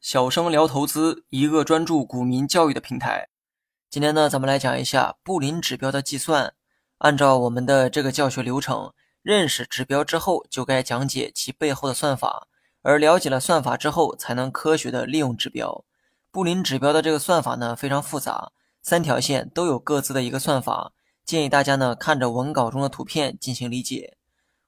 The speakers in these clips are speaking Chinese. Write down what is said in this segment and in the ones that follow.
小生聊投资，一个专注股民教育的平台。今天呢，咱们来讲一下布林指标的计算。按照我们的这个教学流程，认识指标之后，就该讲解其背后的算法。而了解了算法之后，才能科学的利用指标。布林指标的这个算法呢，非常复杂，三条线都有各自的一个算法。建议大家呢，看着文稿中的图片进行理解。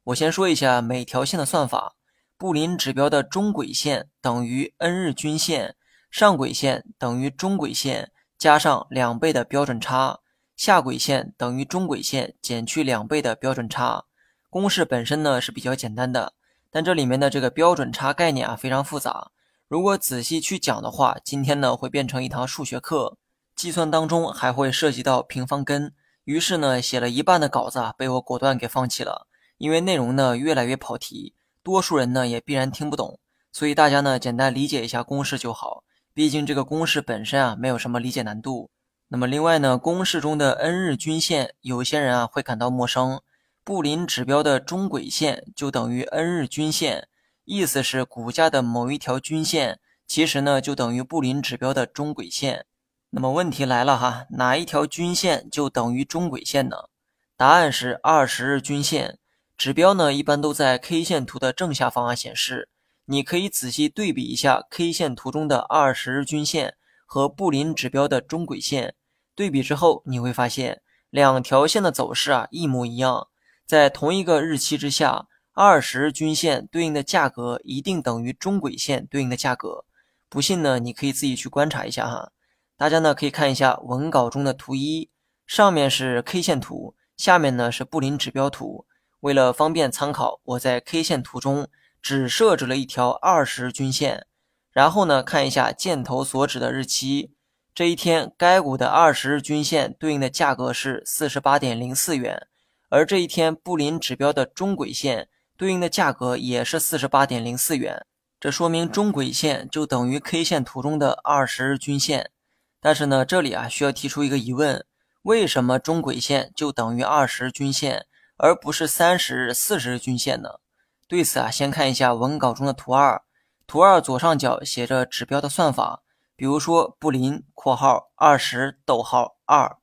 我先说一下每条线的算法。布林指标的中轨线等于 N 日均线，上轨线等于中轨线加上两倍的标准差，下轨线等于中轨线减去两倍的标准差。公式本身呢是比较简单的，但这里面的这个标准差概念啊非常复杂。如果仔细去讲的话，今天呢会变成一堂数学课，计算当中还会涉及到平方根。于是呢写了一半的稿子啊被我果断给放弃了，因为内容呢越来越跑题。多数人呢也必然听不懂，所以大家呢简单理解一下公式就好。毕竟这个公式本身啊没有什么理解难度。那么另外呢，公式中的 N 日均线，有些人啊会感到陌生。布林指标的中轨线就等于 N 日均线，意思是股价的某一条均线，其实呢就等于布林指标的中轨线。那么问题来了哈，哪一条均线就等于中轨线呢？答案是二十日均线。指标呢，一般都在 K 线图的正下方啊显示。你可以仔细对比一下 K 线图中的二十日均线和布林指标的中轨线，对比之后你会发现两条线的走势啊一模一样。在同一个日期之下，二十日均线对应的价格一定等于中轨线对应的价格。不信呢，你可以自己去观察一下哈。大家呢可以看一下文稿中的图一，上面是 K 线图，下面呢是布林指标图。为了方便参考，我在 K 线图中只设置了一条二十日均线，然后呢，看一下箭头所指的日期，这一天该股的二十日均线对应的价格是四十八点零四元，而这一天布林指标的中轨线对应的价格也是四十八点零四元，这说明中轨线就等于 K 线图中的二十日均线。但是呢，这里啊需要提出一个疑问：为什么中轨线就等于二十均线？而不是三十日、四十日均线呢？对此啊，先看一下文稿中的图二。图二左上角写着指标的算法，比如说布林（括号二十逗号二），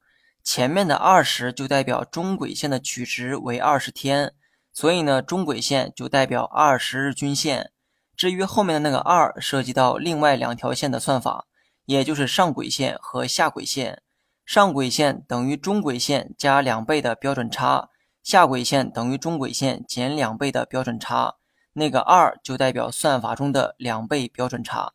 前面的二十就代表中轨线的取值为二十天，所以呢，中轨线就代表二十日均线。至于后面的那个二，涉及到另外两条线的算法，也就是上轨线和下轨线。上轨线等于中轨线加两倍的标准差。下轨线等于中轨线减两倍的标准差，那个二就代表算法中的两倍标准差。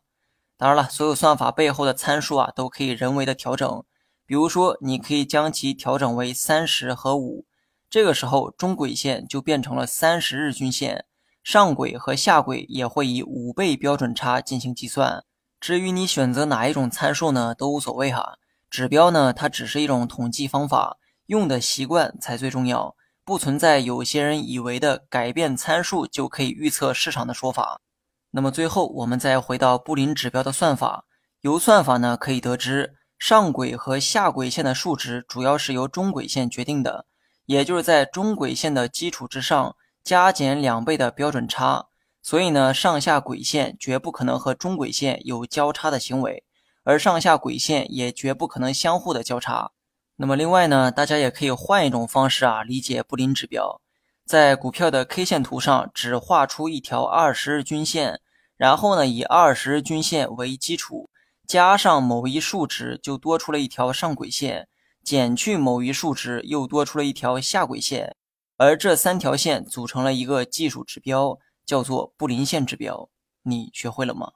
当然了，所有算法背后的参数啊都可以人为的调整。比如说，你可以将其调整为三十和五，这个时候中轨线就变成了三十日均线，上轨和下轨也会以五倍标准差进行计算。至于你选择哪一种参数呢，都无所谓哈。指标呢，它只是一种统计方法，用的习惯才最重要。不存在有些人以为的改变参数就可以预测市场的说法。那么最后，我们再回到布林指标的算法。由算法呢可以得知，上轨和下轨线的数值主要是由中轨线决定的，也就是在中轨线的基础之上加减两倍的标准差。所以呢，上下轨线绝不可能和中轨线有交叉的行为，而上下轨线也绝不可能相互的交叉。那么另外呢，大家也可以换一种方式啊理解布林指标，在股票的 K 线图上只画出一条二十日均线，然后呢以二十日均线为基础，加上某一数值就多出了一条上轨线，减去某一数值又多出了一条下轨线，而这三条线组成了一个技术指标，叫做布林线指标。你学会了吗？